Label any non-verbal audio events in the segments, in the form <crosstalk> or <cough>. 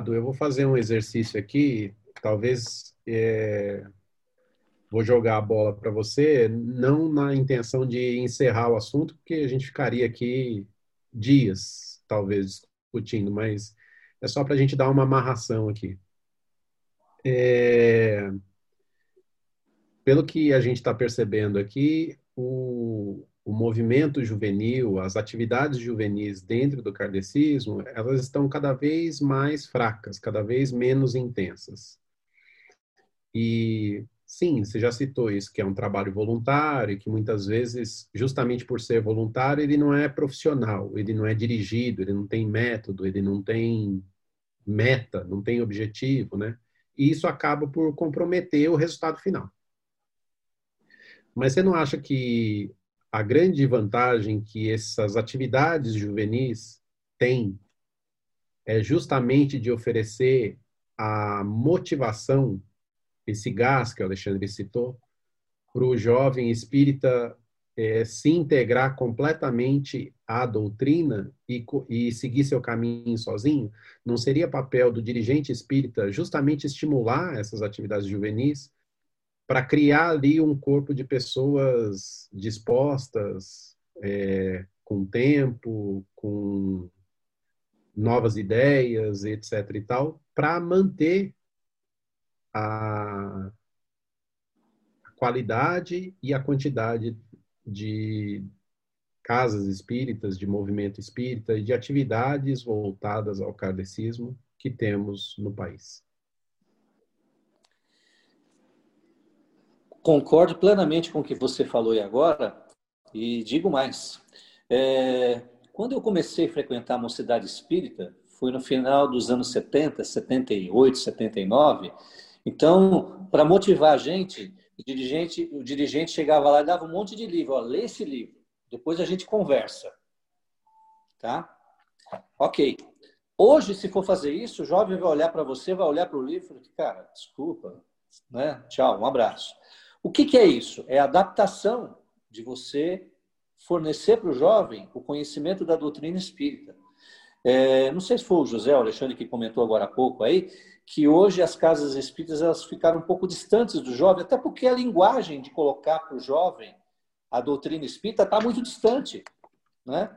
Levado, eu vou fazer um exercício aqui, talvez é, vou jogar a bola para você, não na intenção de encerrar o assunto, porque a gente ficaria aqui dias, talvez, discutindo, mas é só para a gente dar uma amarração aqui. É, pelo que a gente está percebendo aqui, o, o movimento juvenil, as atividades juvenis dentro do kardecismo, elas estão cada vez mais fracas, cada vez menos intensas. E sim, você já citou isso, que é um trabalho voluntário, que muitas vezes, justamente por ser voluntário, ele não é profissional, ele não é dirigido, ele não tem método, ele não tem meta, não tem objetivo, né? E isso acaba por comprometer o resultado final. Mas você não acha que a grande vantagem que essas atividades juvenis têm é justamente de oferecer a motivação, esse gás que o Alexandre citou, para o jovem espírita é, se integrar completamente à doutrina e, e seguir seu caminho sozinho? Não seria papel do dirigente espírita justamente estimular essas atividades juvenis para criar ali um corpo de pessoas dispostas, é, com tempo, com novas ideias, etc. e tal, para manter a qualidade e a quantidade de casas espíritas, de movimento espírita e de atividades voltadas ao kardecismo que temos no país. Concordo plenamente com o que você falou aí agora e digo mais. É, quando eu comecei a frequentar a mocidade espírita, foi no final dos anos 70, 78, 79. Então, para motivar a gente, o dirigente, o dirigente chegava lá e dava um monte de livro. Ó, lê esse livro, depois a gente conversa. Tá? Ok. Hoje, se for fazer isso, o jovem vai olhar para você, vai olhar para o livro e cara, desculpa, né? tchau, um abraço. O que, que é isso? É a adaptação de você fornecer para o jovem o conhecimento da doutrina espírita. É, não sei se foi o José o Alexandre que comentou agora há pouco aí, que hoje as casas espíritas elas ficaram um pouco distantes do jovem, até porque a linguagem de colocar para o jovem a doutrina espírita está muito distante. Né?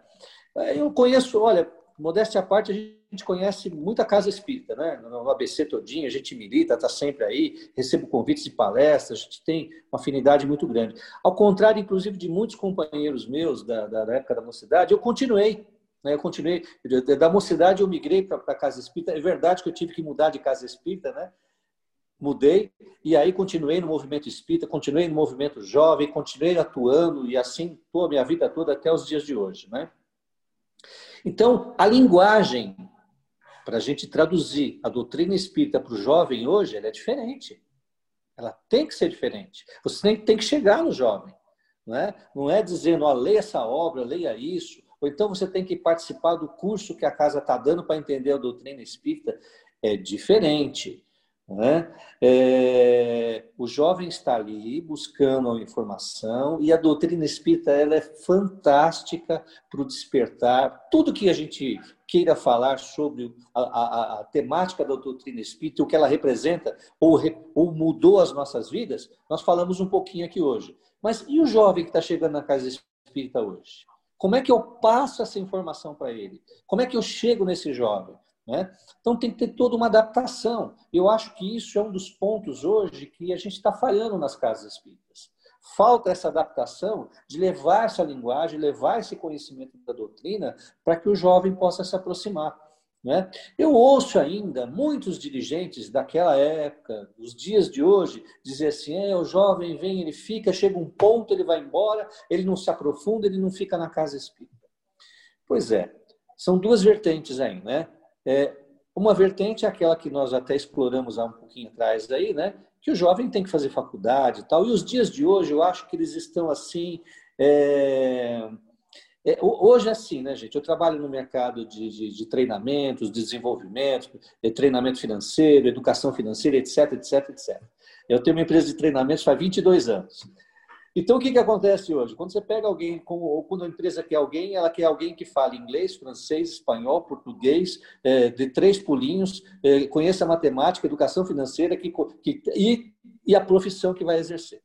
Eu conheço, olha, modéstia à parte, a gente conhece muita casa espírita, né? No ABC todinho, a gente milita, está sempre aí, recebo convites de palestras, a gente tem uma afinidade muito grande. Ao contrário, inclusive, de muitos companheiros meus da, da época da mocidade, eu continuei. Né? Eu continuei. Da mocidade, eu migrei para a casa espírita. É verdade que eu tive que mudar de casa espírita, né? Mudei, e aí continuei no movimento espírita, continuei no movimento jovem, continuei atuando, e assim estou a minha vida toda até os dias de hoje, né? Então, a linguagem, para a gente traduzir a doutrina espírita para o jovem hoje, ela é diferente. Ela tem que ser diferente. Você tem, que chegar no jovem. Não é, não é dizendo, ó, leia essa obra, leia isso. Ou então você tem que participar do curso que a casa está dando para entender a doutrina espírita. É diferente. Né? É, o jovem está ali buscando a informação e a doutrina espírita ela é fantástica para o despertar. Tudo que a gente queira falar sobre a, a, a, temática da doutrina espírita, o que ela representa ou, ou mudou as nossas vidas, nós falamos um pouquinho aqui hoje. Mas e o jovem que está chegando na casa espírita hoje? Como é que eu passo essa informação para ele? Como é que eu chego nesse jovem? Né? Então tem que ter toda uma adaptação. Eu acho que isso é um dos pontos hoje que a gente está falhando nas casas espíritas. Falta essa adaptação de levar essa linguagem, levar esse conhecimento da doutrina para que o jovem possa se aproximar. Né? Eu ouço ainda muitos dirigentes daquela época, dos dias de hoje, dizer assim: é, o jovem vem, ele fica, chega um ponto, ele vai embora, ele não se aprofunda, ele não fica na casa espírita. Pois é, são duas vertentes aí, né? É, uma vertente é aquela que nós até exploramos há um pouquinho atrás aí, né? Que o jovem tem que fazer faculdade e tal. E os dias de hoje, eu acho que eles estão assim. É... É, hoje é assim, né, gente? Eu trabalho no mercado de, de, de treinamentos, desenvolvimento, de treinamento financeiro, educação financeira, etc, etc, etc. Eu tenho uma empresa de treinamentos faz 22 anos. Então, o que, que acontece hoje? Quando você pega alguém, ou quando a empresa quer alguém, ela quer alguém que fale inglês, francês, espanhol, português, é, de três pulinhos, é, conheça matemática, educação financeira que, que, e, e a profissão que vai exercer.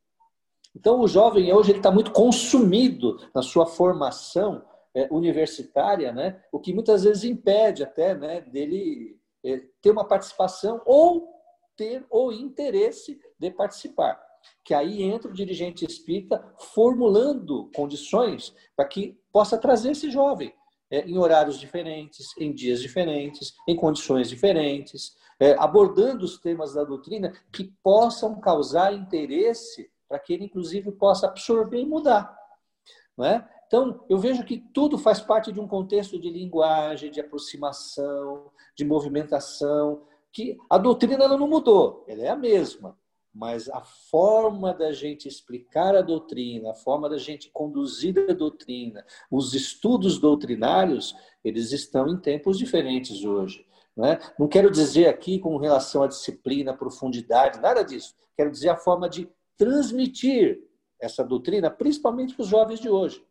Então, o jovem hoje está muito consumido na sua formação é, universitária, né? o que muitas vezes impede até né, dele é, ter uma participação ou ter o interesse de participar. Que aí entra o dirigente espírita formulando condições para que possa trazer esse jovem é, em horários diferentes, em dias diferentes, em condições diferentes, é, abordando os temas da doutrina que possam causar interesse para que ele, inclusive, possa absorver e mudar. Não é? Então, eu vejo que tudo faz parte de um contexto de linguagem, de aproximação, de movimentação, que a doutrina não mudou, ela é a mesma, mas a forma da gente explicar a doutrina, a forma da gente conduzir a doutrina, os estudos doutrinários, eles estão em tempos diferentes hoje. Não, é? não quero dizer aqui com relação à disciplina, à profundidade, nada disso. Quero dizer a forma de transmitir essa doutrina, principalmente para os jovens de hoje.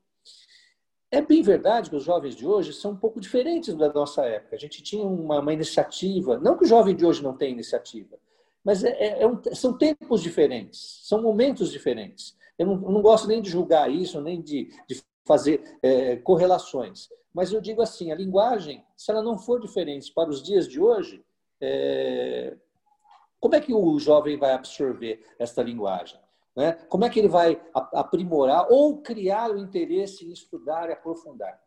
É bem verdade que os jovens de hoje são um pouco diferentes da nossa época. A gente tinha uma, uma iniciativa, não que o jovem de hoje não tenha iniciativa, mas é, é, é um, são tempos diferentes, são momentos diferentes. Eu não, não, gosto nem de julgar isso, nem de, de fazer é, correlações. Mas eu digo assim, a linguagem, se ela não for diferente para os dias de hoje, é, como é que o jovem vai absorver esta linguagem? Né? Como é que ele vai aprimorar ou criar o interesse em estudar e aprofundar?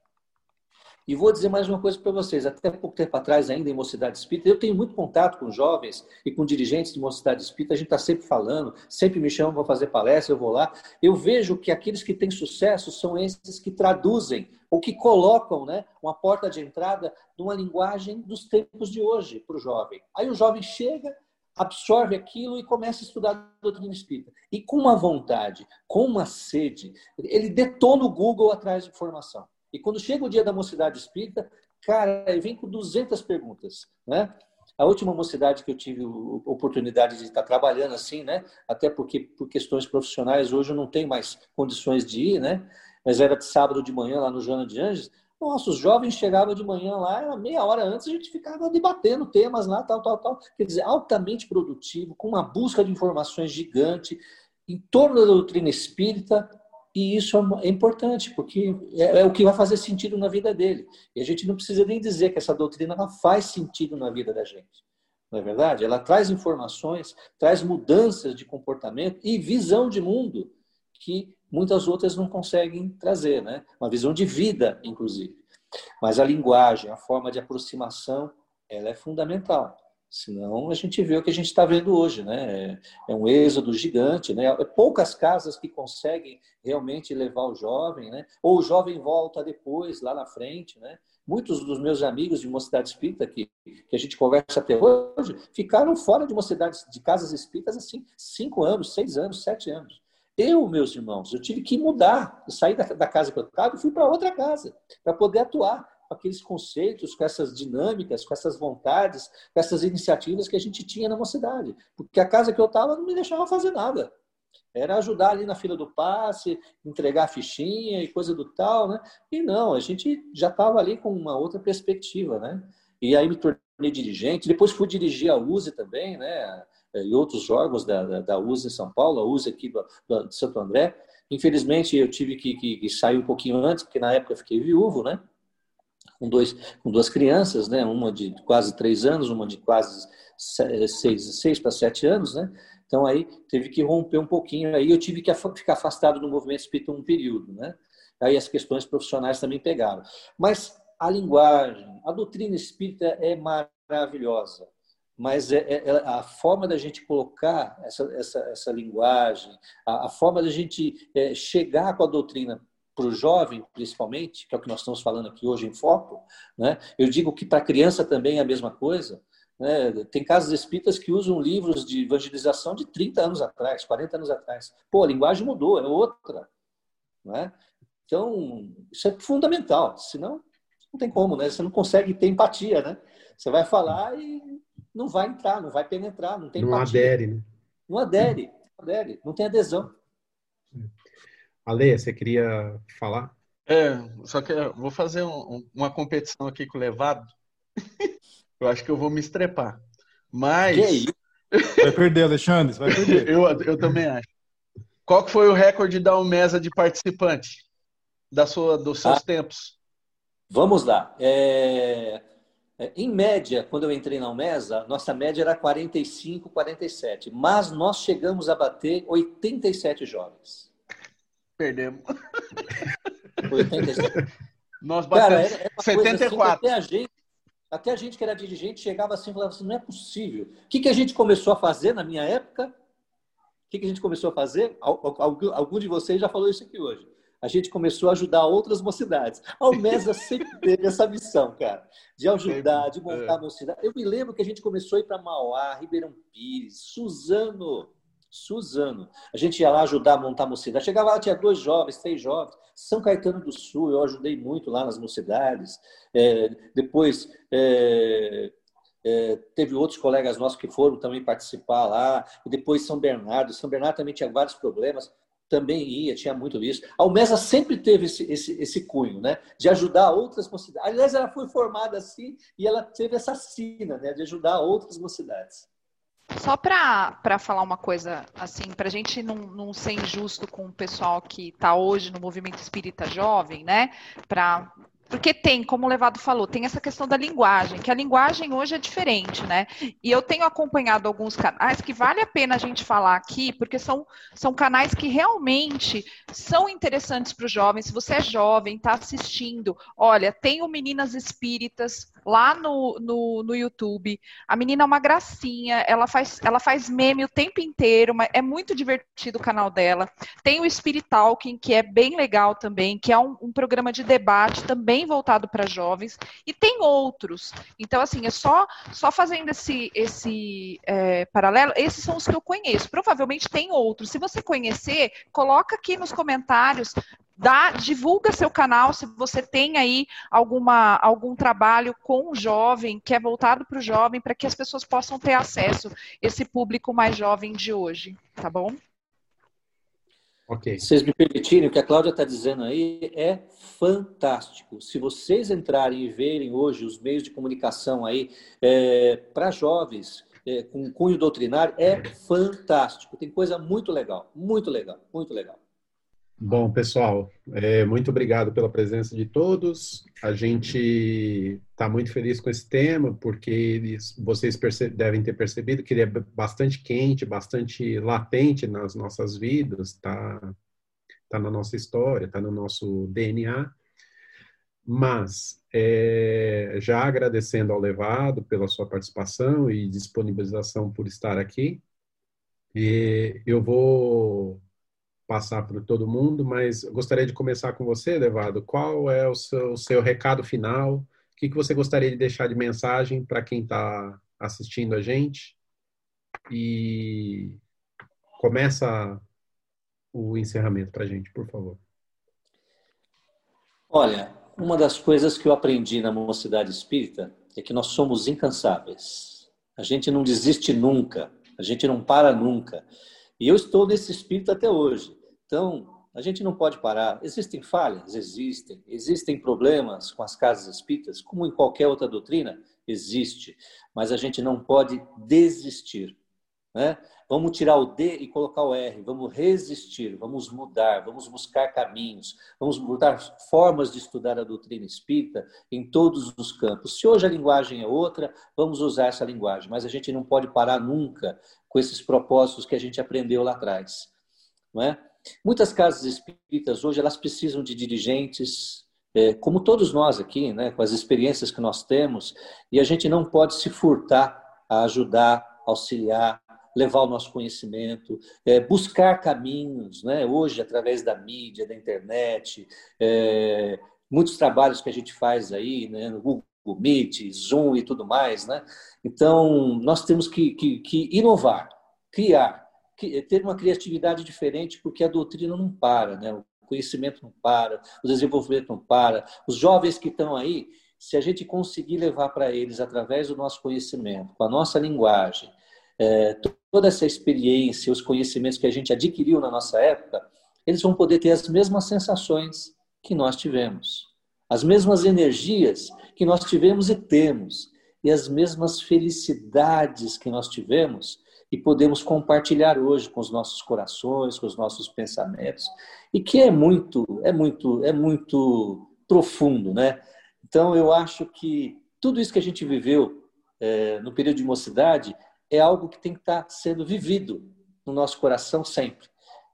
E vou dizer mais uma coisa para vocês. Até pouco tempo atrás, ainda em Mocidade Espírita, eu tenho muito contato com jovens e com dirigentes de Mocidade Espírita. A gente está sempre falando, sempre me chamam para fazer palestra, eu vou lá. Eu vejo que aqueles que têm sucesso são esses que traduzem ou que colocam né, uma porta de entrada numa linguagem dos tempos de hoje para o jovem. Aí o jovem chega, absorve aquilo e começa a estudar a doutrina espírita. E com uma vontade, com uma sede, ele detona o Google atrás de informação. E quando chega o dia da mocidade espírita, cara, vem com 200 perguntas, né? A última mocidade que eu tive oportunidade de estar trabalhando assim, né? Até porque por questões profissionais hoje eu não tenho mais condições de ir, né? Mas era de sábado de manhã lá no Joana de Anjos. Nossa, os jovens chegavam de manhã lá, era meia hora antes, a gente ficava debatendo temas lá, tal, tal, tal. Quer dizer, altamente produtivo, com uma busca de informações gigante em torno da doutrina espírita, e isso é, é importante, porque é, é, o que vai fazer sentido na vida dele. E a gente não precisa nem dizer que essa doutrina ela faz sentido na vida da gente. Não é verdade? Ela traz informações, traz mudanças de comportamento e visão de mundo que muitas outras não conseguem trazer, né? Uma visão de vida, inclusive. Mas a linguagem, a forma de aproximação, ela é fundamental. Senão a gente vê o que a gente está vendo hoje, né? É um êxodo gigante, né? É poucas casas que conseguem realmente levar o jovem, né? Ou o jovem volta depois, lá na frente, né? Muitos dos meus amigos de mocidade espírita que, que a gente conversa até hoje ficaram fora de mocidades, de casas espíritas assim, cinco anos, seis anos, sete anos. Eu, meus irmãos, eu tive que mudar, saí da, da casa que eu estava e fui para outra casa, para poder atuar com aqueles conceitos, com essas dinâmicas, com essas vontades, com essas iniciativas que a gente tinha na mocidade. Porque a casa que eu estava não me deixava fazer nada. Era ajudar ali na fila do passe, entregar fichinha e coisa do tal, né? E não, a gente já estava ali com uma outra perspectiva, né? E aí me tornei dirigente, depois fui dirigir a USE também, né? Eh, e outros órgãos da, da, da USE em São Paulo, a USE aqui do, do, de Santo André. Infelizmente, eu tive que, que, que, sair um pouquinho antes, porque na época eu fiquei viúvo, né? Com, dois, com duas crianças, né? Uma de quase três anos, uma de quase seis, seis para sete anos, né? Então aí teve que romper um pouquinho. Aí eu tive que ficar afastado do movimento espírita um período, né? Aí as questões profissionais também pegaram. Mas a linguagem, a doutrina espírita é maravilhosa mas é, é, a forma da gente colocar essa, essa, essa linguagem, a, forma da gente é, chegar com a doutrina para o jovem, principalmente, que é o que nós estamos falando aqui hoje em foco, né? eu digo que para a criança também é a mesma coisa. Né? Tem casas espíritas que usam livros de evangelização de 30 anos atrás, 40 anos atrás. Pô, a linguagem mudou, é outra. Né? Então, isso é fundamental, senão não tem como, né? Você não consegue ter empatia, né? Você vai falar e não vai entrar, não vai penetrar, não tem Não empatia. adere, né? Não adere, não adere, não tem adesão. Ale, você queria falar? É, só que eu vou fazer um, uma competição aqui com o Levado. <laughs> eu acho que eu vou me estrepar. Mas. Que isso? Vai perder, Alexandre, vai perder. <laughs> eu, eu também acho. Qual que foi o recorde da Umesa de participante da sua, dos seus ah, tempos? Vamos lá. É, é, em média, quando eu entrei na UMESA, nossa média era 45, 47. Mas nós chegamos a bater 87 jovens. Perdemos. 87. <laughs> Nós batemos Cara, era, 74. Assim, até, a gente, até a gente que era dirigente chegava assim e falava assim, não é possível. O que, que a gente começou a fazer na minha época? O que, que a gente começou a fazer? Algum, de vocês já falou isso aqui hoje a gente começou a ajudar outras mocidades. A Almesa <laughs> sempre teve essa missão, cara, de ajudar, de montar a é. mocidade. Eu me lembro que a gente começou a ir para Mauá, Ribeirão Pires, Suzano. Suzano. A gente ia lá ajudar a montar a mocidade. Chegava lá, tinha dois jovens, três jovens. São Caetano do Sul, eu ajudei muito lá nas mocidades. É, depois, é, é, teve outros colegas nossos que foram também participar lá. E depois São Bernardo. São Bernardo também tinha vários problemas também ia, tinha muito isso. A sempre teve esse, esse, esse cunho, né? De ajudar outras mocidades. Aliás, ela foi formada assim e ela teve essa sina, né? De ajudar outras mocidades. Só para falar uma coisa, assim, para a gente não, não ser injusto com o pessoal que está hoje no movimento espírita jovem, né? Para porque tem, como o Levado falou, tem essa questão da linguagem, que a linguagem hoje é diferente, né? E eu tenho acompanhado alguns canais que vale a pena a gente falar aqui, porque são, são canais que realmente são interessantes para os jovens. Se você é jovem, está assistindo, olha, tem o Meninas Espíritas lá no, no, no, YouTube. A menina é uma gracinha, ela faz, ela faz meme o tempo inteiro, mas é muito divertido o canal dela. Tem o Spirit Talking, que é bem legal também, que é um, um programa de debate também voltado para jovens, e tem outros. Então, assim, é só, só fazendo esse, esse é, paralelo, esses são os que eu conheço. Provavelmente tem outros. Se você conhecer, coloca aqui nos comentários Dá, divulga seu canal se você tem aí alguma, algum trabalho com o jovem, que é voltado para o jovem, para que as pessoas possam ter acesso, esse público mais jovem de hoje, tá bom? Ok. Se vocês me permitirem, o que a Cláudia está dizendo aí é fantástico. Se vocês entrarem e verem hoje os meios de comunicação aí é, para jovens é, com cunho doutrinário, é fantástico. Tem coisa muito legal, muito legal, muito legal. Bom, pessoal, é, muito obrigado pela presença de todos. A gente está muito feliz com esse tema, porque eles, vocês devem ter percebido que ele é bastante quente, bastante latente nas nossas vidas, está tá na nossa história, está no nosso DNA. Mas, é, já agradecendo ao Levado pela sua participação e disponibilização por estar aqui, eu vou passar para todo mundo, mas gostaria de começar com você, Levado. Qual é o seu, seu recado final? O que, que você gostaria de deixar de mensagem para quem está assistindo a gente? E começa o encerramento para a gente, por favor. Olha, uma das coisas que eu aprendi na Mocidade Espírita é que nós somos incansáveis. A gente não desiste nunca, a gente não para nunca. E eu estou nesse espírito até hoje. Então, a gente não pode parar. Existem falhas? Existem. Existem problemas com as casas espíritas, como em qualquer outra doutrina? Existe. Mas a gente não pode desistir. Né? Vamos tirar o D e colocar o R. Vamos resistir, vamos mudar, vamos buscar caminhos, vamos mudar formas de estudar a doutrina espírita em todos os campos. Se hoje a linguagem é outra, vamos usar essa linguagem, mas a gente não pode parar nunca com esses propósitos que a gente aprendeu lá atrás. Não é? Muitas casas espíritas hoje elas precisam de dirigentes, é, como todos nós aqui, né, com as experiências que nós temos, e a gente não pode se furtar a ajudar, auxiliar, levar o nosso conhecimento, é, buscar caminhos, né, hoje através da mídia, da internet, é, muitos trabalhos que a gente faz aí, né, no Google Meet, Zoom e tudo mais, né? Então nós temos que, que, que inovar, criar ter uma criatividade diferente, porque a doutrina não para, né? o conhecimento não para, o desenvolvimento não para. Os jovens que estão aí, se a gente conseguir levar para eles, através do nosso conhecimento, com a nossa linguagem, é, toda essa experiência, os conhecimentos que a gente adquiriu na nossa época, eles vão poder ter as mesmas sensações que nós tivemos, as mesmas energias que nós tivemos e temos, e as mesmas felicidades que nós tivemos e podemos compartilhar hoje com os nossos corações, com os nossos pensamentos, e que é muito, é muito, é muito profundo, né? Então eu acho que tudo isso que a gente viveu é, no período de mocidade é algo que tem que estar sendo vivido no nosso coração sempre.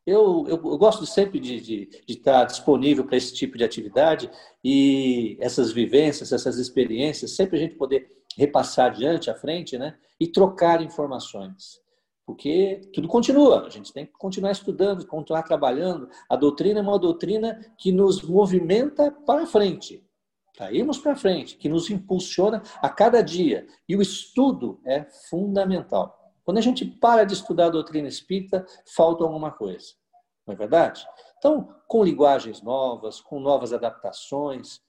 Eu, eu, eu gosto sempre de, de, de estar disponível para esse tipo de atividade e essas vivências, essas experiências, sempre a gente poder repassar adiante, à frente, né? E trocar informações. Porque tudo continua, a gente tem que continuar estudando, continuar trabalhando. A doutrina é uma doutrina que nos movimenta para frente, para irmos para frente, que nos impulsiona a cada dia. E o estudo é fundamental. Quando a gente para de estudar a doutrina espírita, falta alguma coisa. Não é verdade? Então, com linguagens novas, com novas adaptações,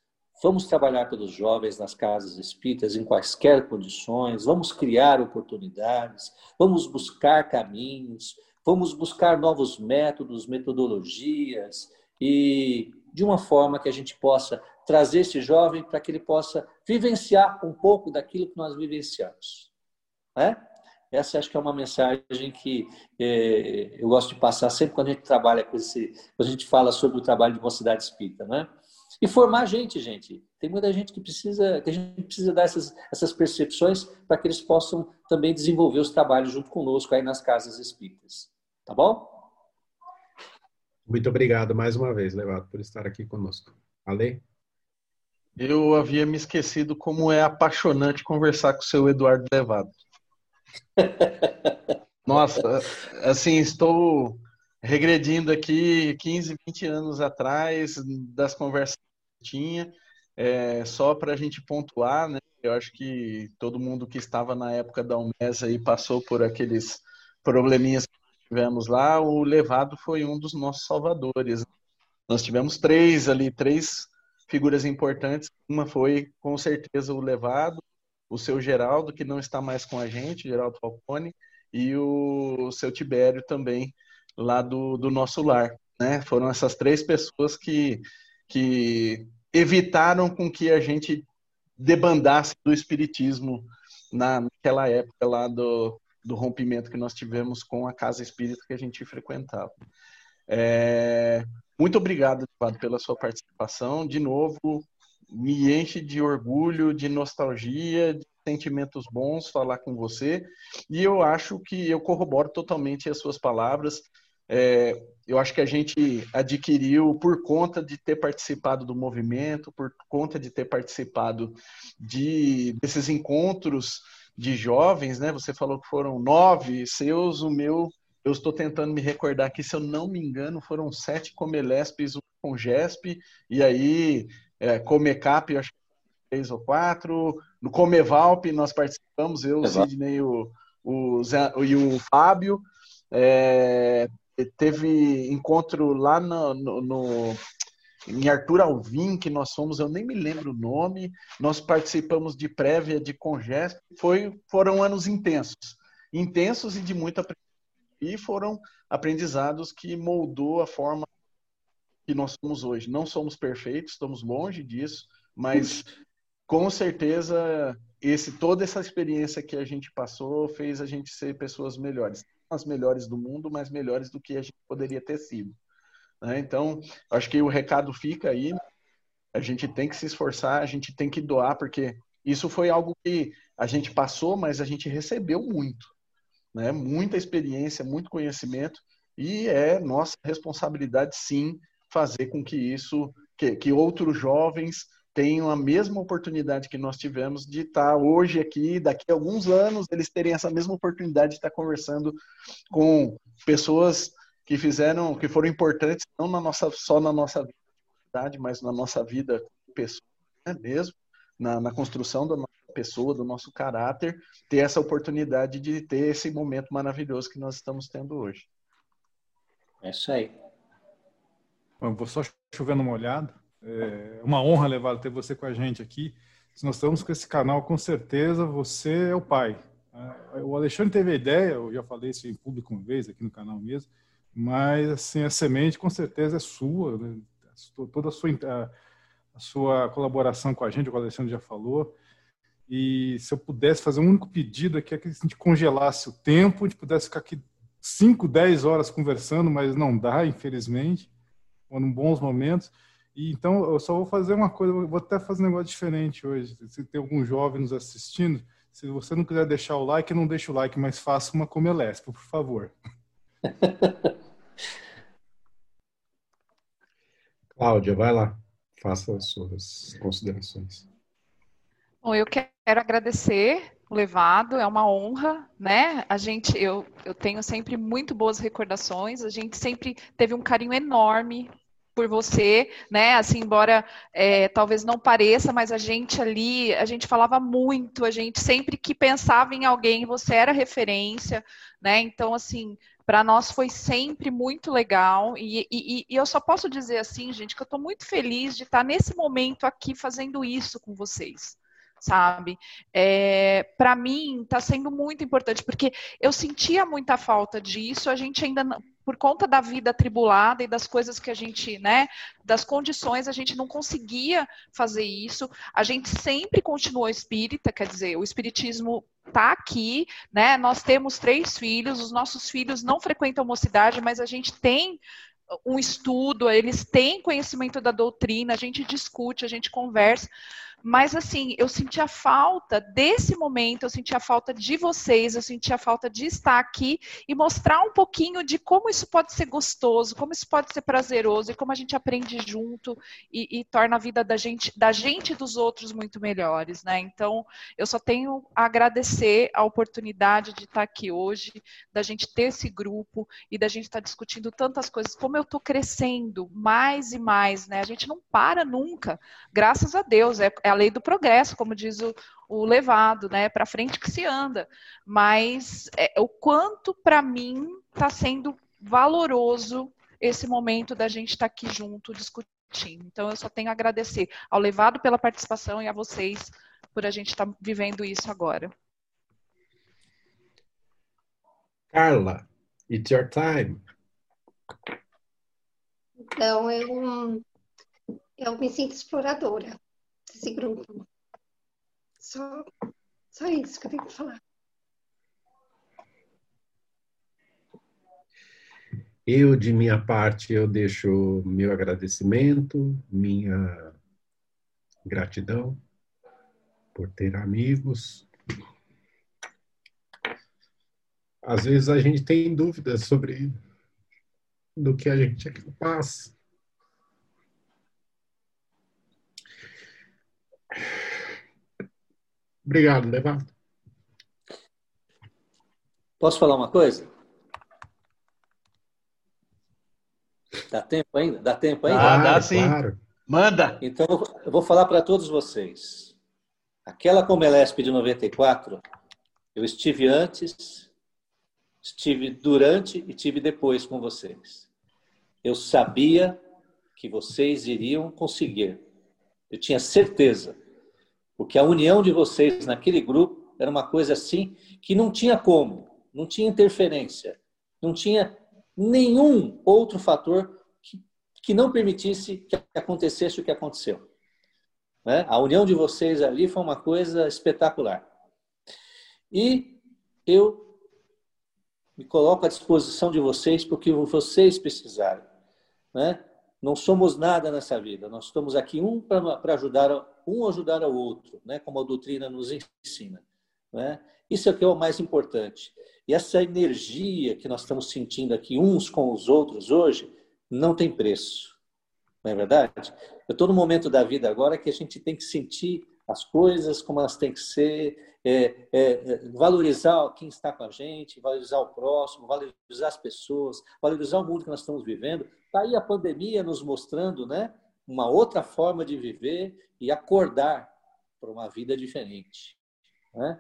Vamos trabalhar pelos jovens nas casas espíritas em quaisquer condições, vamos criar oportunidades, vamos buscar caminhos, vamos buscar novos métodos, metodologias e de uma forma que a gente possa trazer esse jovem para que ele possa vivenciar um pouco daquilo que nós vivenciamos. Né? Essa acho que é uma mensagem que é, eu gosto de passar sempre quando a gente trabalha com esse, quando a gente fala sobre o trabalho de mocidade espírita, né? E formar gente, gente. Tem muita gente que precisa, que a gente precisa dar essas, essas percepções para que eles possam também desenvolver os trabalhos junto conosco aí nas casas espíritas. Tá bom? Muito obrigado mais uma vez, Levado, por estar aqui conosco. Ale? Eu havia me esquecido como é apaixonante conversar com o seu Eduardo Levado. <laughs> Nossa, assim, estou regredindo aqui 15, 20 anos atrás das conversas tinha. É, só para a gente pontuar, né? Eu acho que todo mundo que estava na época da UMES aí passou por aqueles probleminhas que tivemos lá. O Levado foi um dos nossos salvadores. Nós tivemos três ali, três figuras importantes. Uma foi, com certeza, o Levado, o seu Geraldo, que não está mais com a gente, Geraldo Falcone, e o seu Tibério também, lá do, do nosso lar. Né? Foram essas três pessoas que, que evitaram com que a gente debandasse do espiritismo naquela época lá do, do rompimento que nós tivemos com a casa espírita que a gente frequentava. É, muito obrigado, Eduardo, pela sua participação. De novo, me enche de orgulho, de nostalgia, de sentimentos bons falar com você. E eu acho que eu corroboro totalmente as suas palavras. É, eu acho que a gente adquiriu por conta de ter participado do movimento, por conta de ter participado de, desses encontros de jovens, né? Você falou que foram nove seus, o meu, eu estou tentando me recordar aqui, se eu não me engano, foram sete Comelespes, um com GESP, e aí é, Comecap, eu acho que três ou quatro. No Comevalp nós participamos, eu, o Sidney o, o Zé, e o Fábio. É, teve encontro lá no, no, no, em Arthur Alvim, que nós fomos, eu nem me lembro o nome, nós participamos de prévia de Congesp, foi, foram anos intensos, intensos e de muita e foram aprendizados que moldou a forma que nós somos hoje. Não somos perfeitos, estamos longe disso, mas com certeza esse toda essa experiência que a gente passou fez a gente ser pessoas melhores as melhores do mundo, mas melhores do que a gente poderia ter sido. Né? Então, acho que o recado fica aí. A gente tem que se esforçar, a gente tem que doar, porque isso foi algo que a gente passou, mas a gente recebeu muito. Né? Muita experiência, muito conhecimento, e é nossa responsabilidade, sim, fazer com que isso, que, que outros jovens tenham a mesma oportunidade que nós tivemos de estar hoje aqui, daqui a alguns anos, eles terem essa mesma oportunidade de estar conversando com pessoas que fizeram, que foram importantes, não na nossa, só na nossa vida, mas na nossa vida pessoal, né, mesmo, na, na construção da nossa pessoa, do nosso caráter, ter essa oportunidade de ter esse momento maravilhoso que nós estamos tendo hoje. É isso aí. Bom, vou só chovendo molhado. É uma honra levar ter você com a gente aqui. Se nós estamos com esse canal, com certeza você é o pai. É, o Alexandre teve a ideia, eu já falei isso em público uma vez aqui no canal mesmo, mas assim a semente com certeza é sua, né? toda a sua a, sua colaboração com a gente, o Alexandre já falou. E se eu pudesse fazer um único pedido aqui é que a gente congelasse o tempo, a gente pudesse ficar aqui 5, 10 horas conversando, mas não dá, infelizmente, em bons momentos. E então eu só vou fazer uma coisa, vou até fazer um negócio diferente hoje. Se tem algum jovem nos assistindo, se você não quiser deixar o like, não deixe o like, mas faça uma comelesp, por favor. <laughs> Cláudia, vai lá, faça as suas considerações. Bom, eu quero agradecer o levado, é uma honra, né? A gente, eu, eu tenho sempre muito boas recordações, a gente sempre teve um carinho enorme por você, né? Assim, embora é, talvez não pareça, mas a gente ali, a gente falava muito, a gente sempre que pensava em alguém, você era referência, né? Então, assim, para nós foi sempre muito legal e, e, e, eu só posso dizer assim, gente, que eu estou muito feliz de estar nesse momento aqui fazendo isso com vocês sabe? É, para mim está sendo muito importante porque eu sentia muita falta disso. A gente ainda não, por conta da vida atribulada e das coisas que a gente, né, das condições, a gente não conseguia fazer isso. A gente sempre continuou espírita, quer dizer, o espiritismo está aqui, né? Nós temos três filhos, os nossos filhos não frequentam mocidade, mas a gente tem um estudo, eles têm conhecimento da doutrina, a gente discute, a gente conversa. Mas assim, eu senti a falta desse momento, eu senti a falta de vocês, eu senti a falta de estar aqui e mostrar um pouquinho de como isso pode ser gostoso, como isso pode ser prazeroso e como a gente aprende junto e, e torna a vida da gente, da gente e dos outros muito melhores, né? Então, eu só tenho a agradecer a oportunidade de estar aqui hoje, da gente ter esse grupo e da gente estar discutindo tantas coisas, como eu estou crescendo mais e mais, né? A gente não para nunca, graças a Deus, é, é a lei do progresso, como diz o, o levado, né? Para frente que se anda. Mas é, o quanto para mim está sendo valoroso esse momento da gente estar tá aqui junto discutindo. Então eu só tenho a agradecer ao levado pela participação e a vocês por a gente estar tá vivendo isso agora. Carla, it's your time. Então, eu, eu me sinto exploradora desse grupo. Só, só isso que eu tenho que falar. Eu, de minha parte, eu deixo meu agradecimento, minha gratidão por ter amigos. Às vezes a gente tem dúvidas sobre do que a gente é capaz. Obrigado, Levato. Posso falar uma coisa? Dá tempo ainda? Dá tempo ainda? Ah, dá sim. Claro. Manda. Então, eu vou falar para todos vocês. Aquela Comelesp de 94, eu estive antes, estive durante e estive depois com vocês. Eu sabia que vocês iriam conseguir. Eu tinha certeza. Porque a união de vocês naquele grupo era uma coisa assim que não tinha como, não tinha interferência, não tinha nenhum outro fator que, que não permitisse que acontecesse o que aconteceu. Né? A união de vocês ali foi uma coisa espetacular. E eu me coloco à disposição de vocês porque vocês precisarem. Né? Não somos nada nessa vida, nós estamos aqui um para ajudar um ajudar ao outro, né? como a doutrina nos ensina. Né? Isso é o que é o mais importante. E essa energia que nós estamos sentindo aqui uns com os outros hoje não tem preço. Não é verdade? Eu estou no momento da vida agora que a gente tem que sentir as coisas como elas têm que ser, é, é, é, valorizar quem está com a gente, valorizar o próximo, valorizar as pessoas, valorizar o mundo que nós estamos vivendo. Está aí a pandemia nos mostrando né, uma outra forma de viver e acordar para uma vida diferente. Né?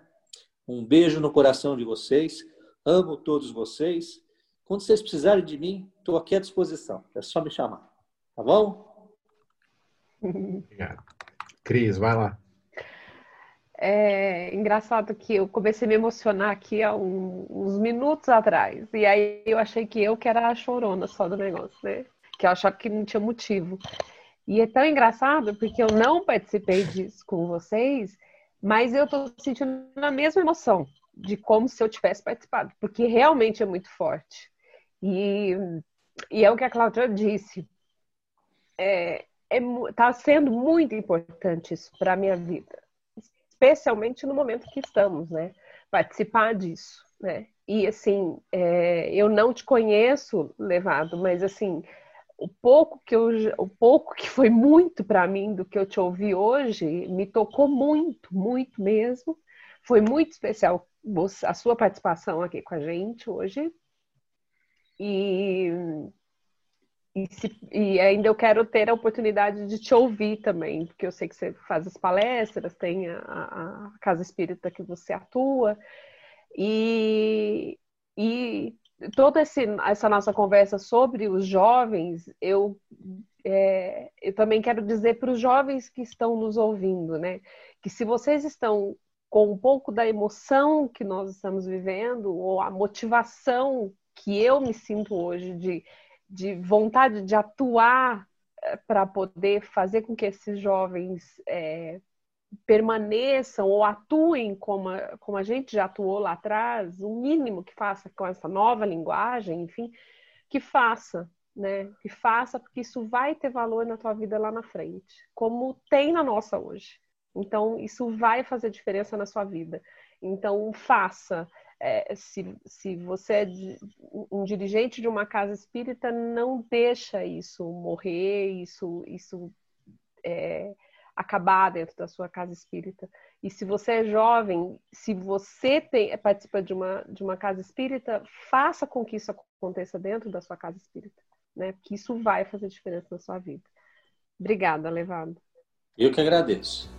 Um beijo no coração de vocês. Amo todos vocês. Quando vocês precisarem de mim, estou aqui à disposição. É só me chamar. Tá bom? <laughs> Obrigado. Cris, vai lá. É engraçado que eu comecei a me emocionar aqui há um, uns minutos atrás. E aí eu achei que eu que era a chorona só do negócio, né? Que eu achava que não tinha motivo. E é tão engraçado porque eu não participei disso com vocês, mas eu tô sentindo a mesma emoção de como se eu tivesse participado, porque realmente é muito forte. E, e é o que a Cláudia disse. É, é, tá sendo muito importante isso para minha vida especialmente no momento que estamos, né? Participar disso, né? E assim, é, eu não te conheço, levado, mas assim, o pouco que eu, o pouco que foi muito para mim do que eu te ouvi hoje, me tocou muito, muito mesmo. Foi muito especial a sua participação aqui com a gente hoje. E e, se, e, ainda eu quero ter a oportunidade de te ouvir também, porque eu sei que você faz as palestras, tem a, a casa espírita que você atua, e, e toda esse, essa nossa conversa sobre os jovens, eu, é, eu também quero dizer para os jovens que estão nos ouvindo, né, que se vocês estão com um pouco da emoção que nós estamos vivendo, ou a motivação que eu me sinto hoje de de vontade de atuar eh, para poder fazer com que esses jovens é, permaneçam ou atuem como a, como a gente já atuou lá atrás, o mínimo que faça com essa nova linguagem, enfim, que faça, né? Que faça, porque isso vai ter valor na tua vida lá na frente, como tem na nossa hoje. Então, isso vai fazer diferença na sua vida. Então, faça é, se, se você é um dirigente de uma casa espírita, não deixa isso morrer, isso, isso é, acabar dentro da sua casa espírita. E se você é jovem, se você tem, participa de uma, de uma casa espírita, faça com que isso aconteça dentro da sua casa espírita, né? Porque isso vai fazer diferença na sua vida. Obrigada, Levado. Eu que agradeço.